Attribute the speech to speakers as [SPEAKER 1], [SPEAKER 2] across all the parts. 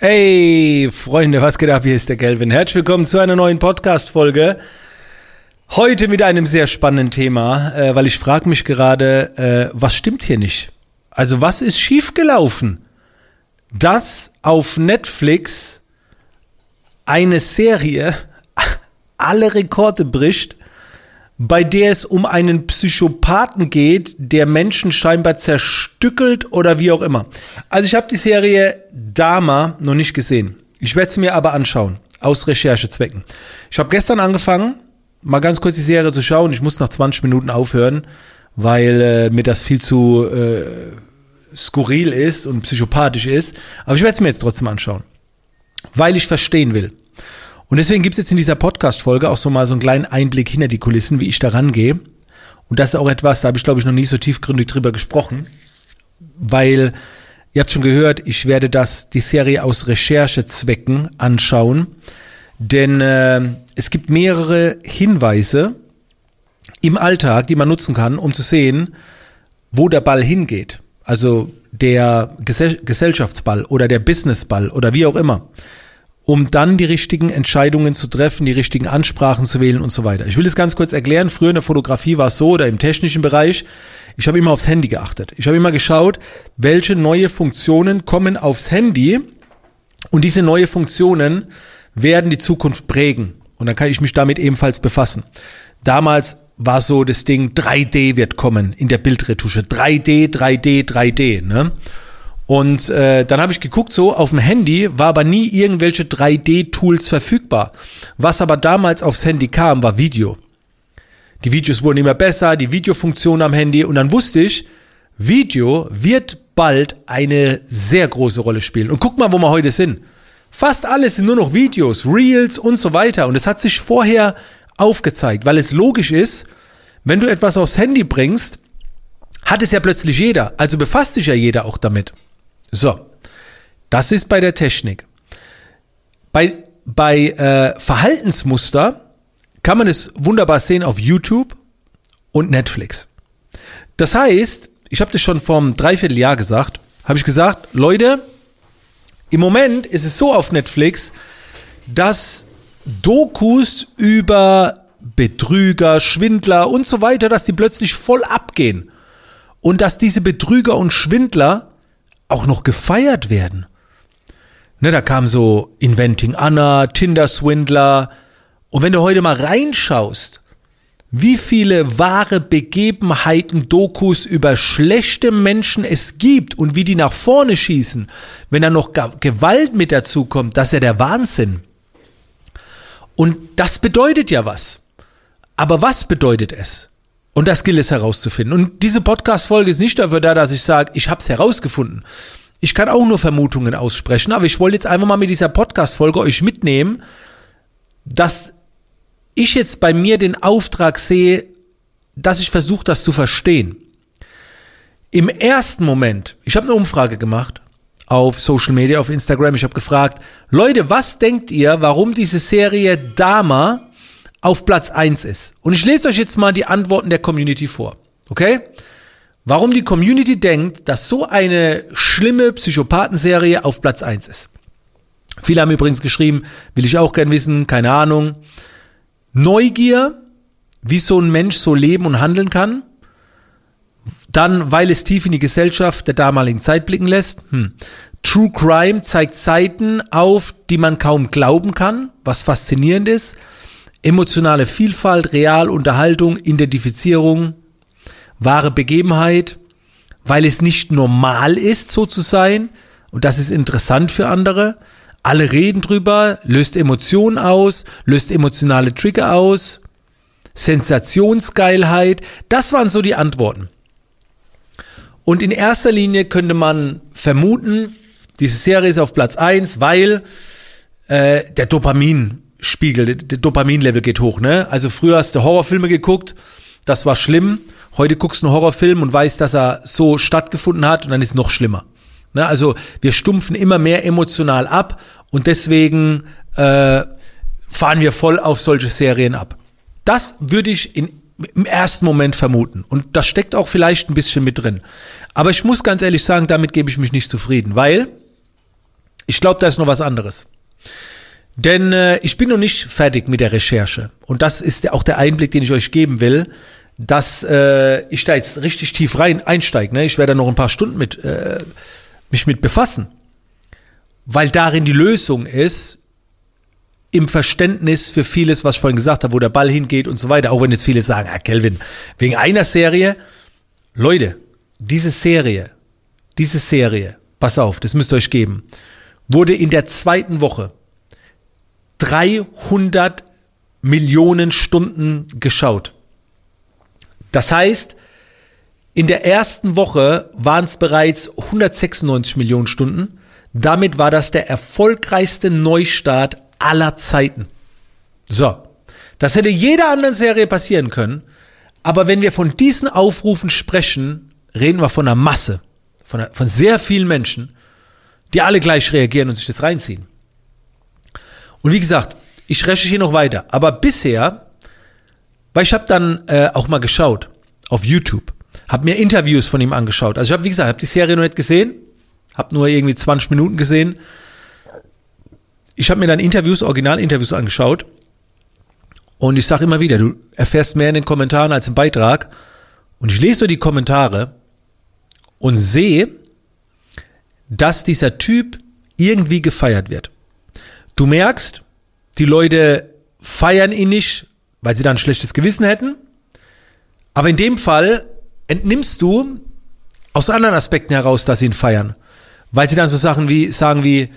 [SPEAKER 1] Hey, Freunde, was geht ab? Hier ist der Kelvin. Herzlich willkommen zu einer neuen Podcast-Folge. Heute mit einem sehr spannenden Thema, äh, weil ich frage mich gerade, äh, was stimmt hier nicht? Also was ist schiefgelaufen? Dass auf Netflix eine Serie alle Rekorde bricht bei der es um einen Psychopathen geht, der Menschen scheinbar zerstückelt oder wie auch immer. Also ich habe die Serie Dama noch nicht gesehen. Ich werde sie mir aber anschauen, aus Recherchezwecken. Ich habe gestern angefangen, mal ganz kurz die Serie zu schauen. Ich muss nach 20 Minuten aufhören, weil äh, mir das viel zu äh, skurril ist und psychopathisch ist. Aber ich werde es mir jetzt trotzdem anschauen, weil ich verstehen will. Und deswegen gibt's jetzt in dieser Podcast-Folge auch so mal so einen kleinen Einblick hinter die Kulissen, wie ich da rangehe. Und das ist auch etwas, da habe ich, glaube ich, noch nie so tiefgründig drüber gesprochen. Weil, ihr habt schon gehört, ich werde das, die Serie aus Recherchezwecken anschauen. Denn äh, es gibt mehrere Hinweise im Alltag, die man nutzen kann, um zu sehen, wo der Ball hingeht. Also der Gesellschaftsball oder der Businessball oder wie auch immer um dann die richtigen Entscheidungen zu treffen, die richtigen Ansprachen zu wählen und so weiter. Ich will das ganz kurz erklären. Früher in der Fotografie war es so oder im technischen Bereich. Ich habe immer aufs Handy geachtet. Ich habe immer geschaut, welche neue Funktionen kommen aufs Handy und diese neue Funktionen werden die Zukunft prägen. Und dann kann ich mich damit ebenfalls befassen. Damals war so das Ding, 3D wird kommen in der Bildretusche. 3D, 3D, 3D. Ne? Und äh, dann habe ich geguckt, so auf dem Handy war aber nie irgendwelche 3D-Tools verfügbar. Was aber damals aufs Handy kam, war Video. Die Videos wurden immer besser, die Videofunktion am Handy und dann wusste ich, Video wird bald eine sehr große Rolle spielen. Und guck mal, wo wir heute sind. Fast alles sind nur noch Videos, Reels und so weiter. Und es hat sich vorher aufgezeigt, weil es logisch ist, wenn du etwas aufs Handy bringst, hat es ja plötzlich jeder. Also befasst sich ja jeder auch damit. So, das ist bei der Technik. Bei, bei äh, Verhaltensmuster kann man es wunderbar sehen auf YouTube und Netflix. Das heißt, ich habe das schon vor einem Dreivierteljahr gesagt, habe ich gesagt, Leute, im Moment ist es so auf Netflix, dass Dokus über Betrüger, Schwindler und so weiter, dass die plötzlich voll abgehen. Und dass diese Betrüger und Schwindler auch noch gefeiert werden. Ne, da kam so Inventing Anna, Tinder Swindler. Und wenn du heute mal reinschaust, wie viele wahre Begebenheiten, Dokus über schlechte Menschen es gibt und wie die nach vorne schießen, wenn da noch Gewalt mit dazu kommt, das ist ja der Wahnsinn. Und das bedeutet ja was. Aber was bedeutet es? Und das gilt es herauszufinden. Und diese Podcast-Folge ist nicht dafür da, dass ich sage, ich habe es herausgefunden. Ich kann auch nur Vermutungen aussprechen, aber ich wollte jetzt einfach mal mit dieser Podcast-Folge euch mitnehmen, dass ich jetzt bei mir den Auftrag sehe, dass ich versuche, das zu verstehen. Im ersten Moment, ich habe eine Umfrage gemacht auf Social Media, auf Instagram, ich habe gefragt, Leute, was denkt ihr, warum diese Serie Dama auf Platz 1 ist. Und ich lese euch jetzt mal die Antworten der Community vor. Okay? Warum die Community denkt, dass so eine schlimme Psychopathenserie auf Platz 1 ist. Viele haben übrigens geschrieben, will ich auch gern wissen, keine Ahnung. Neugier, wie so ein Mensch so leben und handeln kann. Dann, weil es tief in die Gesellschaft der damaligen Zeit blicken lässt. Hm. True Crime zeigt Seiten auf, die man kaum glauben kann, was faszinierend ist emotionale Vielfalt, Realunterhaltung, Identifizierung, wahre Begebenheit, weil es nicht normal ist, so zu sein. Und das ist interessant für andere. Alle reden drüber, löst Emotionen aus, löst emotionale Trigger aus, Sensationsgeilheit. Das waren so die Antworten. Und in erster Linie könnte man vermuten, diese Serie ist auf Platz eins, weil äh, der Dopamin Spiegel, der Dopaminlevel geht hoch, ne? Also früher hast du Horrorfilme geguckt, das war schlimm. Heute guckst du einen Horrorfilm und weißt, dass er so stattgefunden hat und dann ist es noch schlimmer. Ne? Also wir stumpfen immer mehr emotional ab und deswegen äh, fahren wir voll auf solche Serien ab. Das würde ich in, im ersten Moment vermuten. Und das steckt auch vielleicht ein bisschen mit drin. Aber ich muss ganz ehrlich sagen, damit gebe ich mich nicht zufrieden, weil Ich glaube, da ist noch was anderes. Denn äh, ich bin noch nicht fertig mit der Recherche. Und das ist auch der Einblick, den ich euch geben will, dass äh, ich da jetzt richtig tief rein einsteige. Ne? Ich werde da noch ein paar Stunden mit, äh, mich mit befassen. Weil darin die Lösung ist, im Verständnis für vieles, was ich vorhin gesagt habe, wo der Ball hingeht und so weiter. Auch wenn jetzt viele sagen, ah, Kelvin, wegen einer Serie. Leute, diese Serie, diese Serie, pass auf, das müsst ihr euch geben, wurde in der zweiten Woche 300 Millionen Stunden geschaut. Das heißt, in der ersten Woche waren es bereits 196 Millionen Stunden. Damit war das der erfolgreichste Neustart aller Zeiten. So, das hätte jeder anderen Serie passieren können. Aber wenn wir von diesen Aufrufen sprechen, reden wir von einer Masse, von, einer, von sehr vielen Menschen, die alle gleich reagieren und sich das reinziehen. Und wie gesagt, ich recherchiere noch weiter. Aber bisher, weil ich habe dann äh, auch mal geschaut auf YouTube, habe mir Interviews von ihm angeschaut. Also ich habe, wie gesagt, habe die Serie noch nicht gesehen, habe nur irgendwie 20 Minuten gesehen. Ich habe mir dann Interviews, Originalinterviews angeschaut. Und ich sage immer wieder, du erfährst mehr in den Kommentaren als im Beitrag. Und ich lese so die Kommentare und sehe, dass dieser Typ irgendwie gefeiert wird. Du merkst, die Leute feiern ihn nicht, weil sie dann ein schlechtes Gewissen hätten. Aber in dem Fall entnimmst du aus anderen Aspekten heraus, dass sie ihn feiern. Weil sie dann so Sachen wie, sagen wie,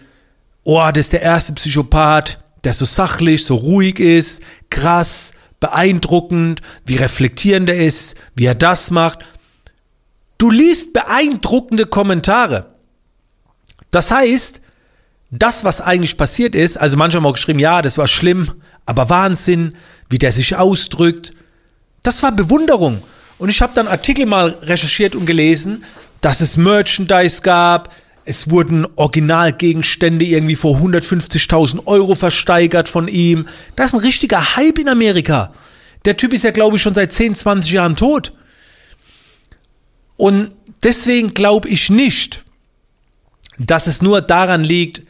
[SPEAKER 1] oh, das ist der erste Psychopath, der so sachlich, so ruhig ist, krass, beeindruckend, wie reflektierend er ist, wie er das macht. Du liest beeindruckende Kommentare. Das heißt, das, was eigentlich passiert ist, also manche haben auch geschrieben, ja, das war schlimm, aber Wahnsinn, wie der sich ausdrückt, das war Bewunderung. Und ich habe dann Artikel mal recherchiert und gelesen, dass es Merchandise gab, es wurden Originalgegenstände irgendwie vor 150.000 Euro versteigert von ihm. Das ist ein richtiger Hype in Amerika. Der Typ ist ja, glaube ich, schon seit 10, 20 Jahren tot. Und deswegen glaube ich nicht, dass es nur daran liegt,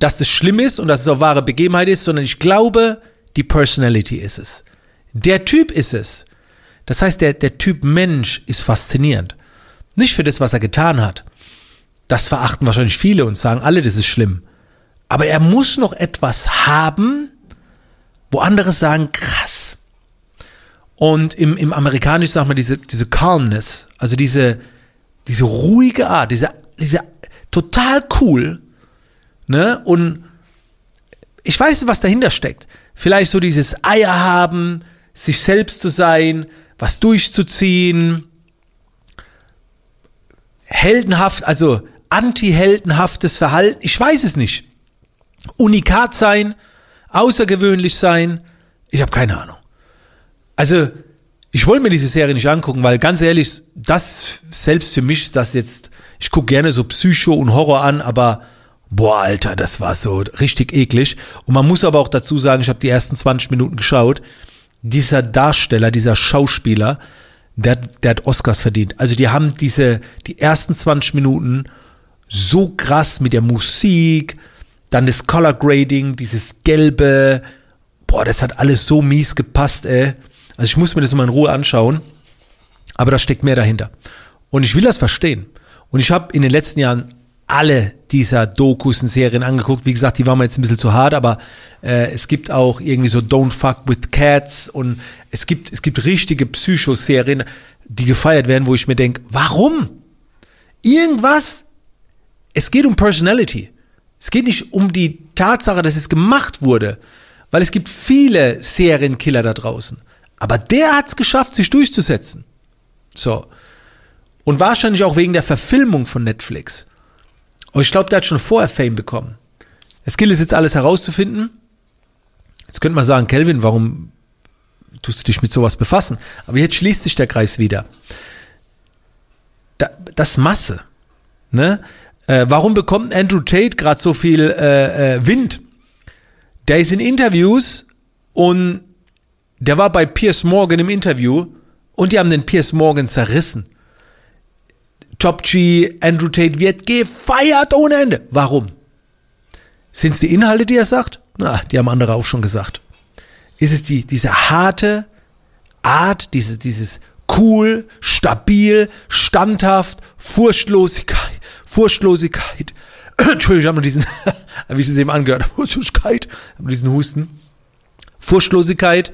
[SPEAKER 1] dass es schlimm ist und dass es auch wahre Begebenheit ist, sondern ich glaube, die Personality ist es. Der Typ ist es. Das heißt, der, der Typ Mensch ist faszinierend. Nicht für das, was er getan hat. Das verachten wahrscheinlich viele und sagen alle, das ist schlimm. Aber er muss noch etwas haben, wo andere sagen, krass. Und im, im Amerikanischen sagt man diese, diese Calmness, also diese, diese ruhige Art, diese, diese total cool, Ne? Und ich weiß, was dahinter steckt. Vielleicht so dieses Eier haben, sich selbst zu sein, was durchzuziehen, heldenhaft, also anti-heldenhaftes Verhalten, ich weiß es nicht. Unikat sein, außergewöhnlich sein, ich habe keine Ahnung. Also, ich wollte mir diese Serie nicht angucken, weil ganz ehrlich, das selbst für mich ist das jetzt, ich gucke gerne so Psycho und Horror an, aber Boah, Alter, das war so richtig eklig. Und man muss aber auch dazu sagen, ich habe die ersten 20 Minuten geschaut. Dieser Darsteller, dieser Schauspieler, der, der hat Oscars verdient. Also die haben diese, die ersten 20 Minuten so krass mit der Musik, dann das Color Grading, dieses Gelbe. Boah, das hat alles so mies gepasst, ey. Also ich muss mir das mal in Ruhe anschauen. Aber da steckt mehr dahinter. Und ich will das verstehen. Und ich habe in den letzten Jahren alle dieser Dokus und Serien angeguckt. Wie gesagt, die waren mir jetzt ein bisschen zu hart, aber äh, es gibt auch irgendwie so Don't Fuck with Cats und es gibt, es gibt richtige Psychoserien, die gefeiert werden, wo ich mir denke, warum? Irgendwas, es geht um Personality. Es geht nicht um die Tatsache, dass es gemacht wurde, weil es gibt viele Serienkiller da draußen. Aber der hat es geschafft, sich durchzusetzen. So. Und wahrscheinlich auch wegen der Verfilmung von Netflix. Und ich glaube, der hat schon vorher Fame bekommen. Es gilt es jetzt alles herauszufinden. Jetzt könnte man sagen, Kelvin, warum tust du dich mit sowas befassen? Aber jetzt schließt sich der Kreis wieder. Da, das Masse. Ne? Äh, warum bekommt Andrew Tate gerade so viel äh, äh, Wind? Der ist in Interviews und der war bei Piers Morgan im Interview und die haben den Piers Morgan zerrissen. Top G, Andrew Tate wird gefeiert ohne Ende. Warum? Sind es die Inhalte, die er sagt? Na, die haben andere auch schon gesagt. Ist es die, diese harte Art, dieses, dieses cool, stabil, standhaft, Furchtlosigkeit, Furchtlosigkeit. Entschuldigung, ich habe nur diesen, wie ich es eben angehört habe, Furchtlosigkeit, diesen Husten. Furchtlosigkeit.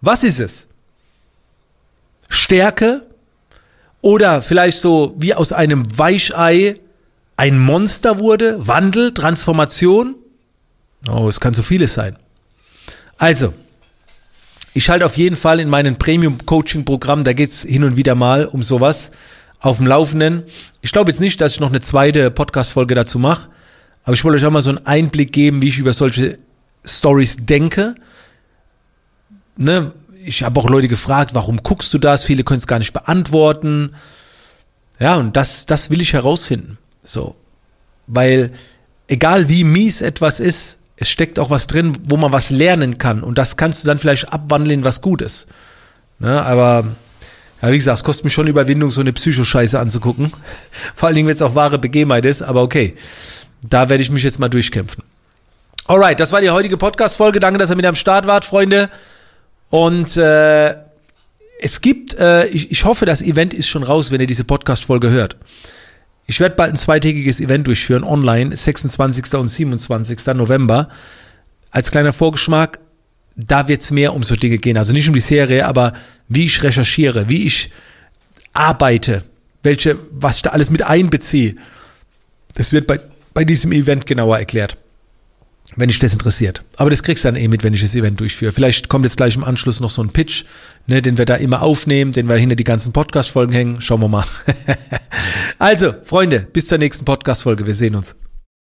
[SPEAKER 1] Was ist es? Stärke oder vielleicht so wie aus einem Weichei ein Monster wurde, Wandel, Transformation. Oh, es kann so vieles sein. Also, ich halte auf jeden Fall in meinem Premium-Coaching-Programm, da geht es hin und wieder mal um sowas, auf dem Laufenden. Ich glaube jetzt nicht, dass ich noch eine zweite Podcast-Folge dazu mache, aber ich wollte euch auch mal so einen Einblick geben, wie ich über solche Stories denke. Ne? Ich habe auch Leute gefragt, warum guckst du das? Viele können es gar nicht beantworten. Ja, und das, das will ich herausfinden. So. Weil egal wie mies etwas ist, es steckt auch was drin, wo man was lernen kann. Und das kannst du dann vielleicht abwandeln was Gutes. Ne? Aber ja, wie gesagt, es kostet mich schon Überwindung, so eine Psychoscheiße anzugucken. Vor allen Dingen, wenn es auch wahre Begebenheit ist. Aber okay, da werde ich mich jetzt mal durchkämpfen. Alright, das war die heutige Podcast-Folge. Danke, dass ihr mit am Start wart, Freunde. Und äh, es gibt, äh, ich, ich hoffe, das Event ist schon raus, wenn ihr diese Podcast-Folge hört. Ich werde bald ein zweitägiges Event durchführen, online, 26. und 27. November. Als kleiner Vorgeschmack, da wird es mehr um so Dinge gehen. Also nicht um die Serie, aber wie ich recherchiere, wie ich arbeite, welche, was ich da alles mit einbeziehe. Das wird bei, bei diesem Event genauer erklärt wenn dich das interessiert. Aber das kriegst du dann eh mit, wenn ich das Event durchführe. Vielleicht kommt jetzt gleich im Anschluss noch so ein Pitch, ne, den wir da immer aufnehmen, den wir hinter die ganzen Podcast-Folgen hängen. Schauen wir mal. also, Freunde, bis zur nächsten Podcast-Folge. Wir sehen uns.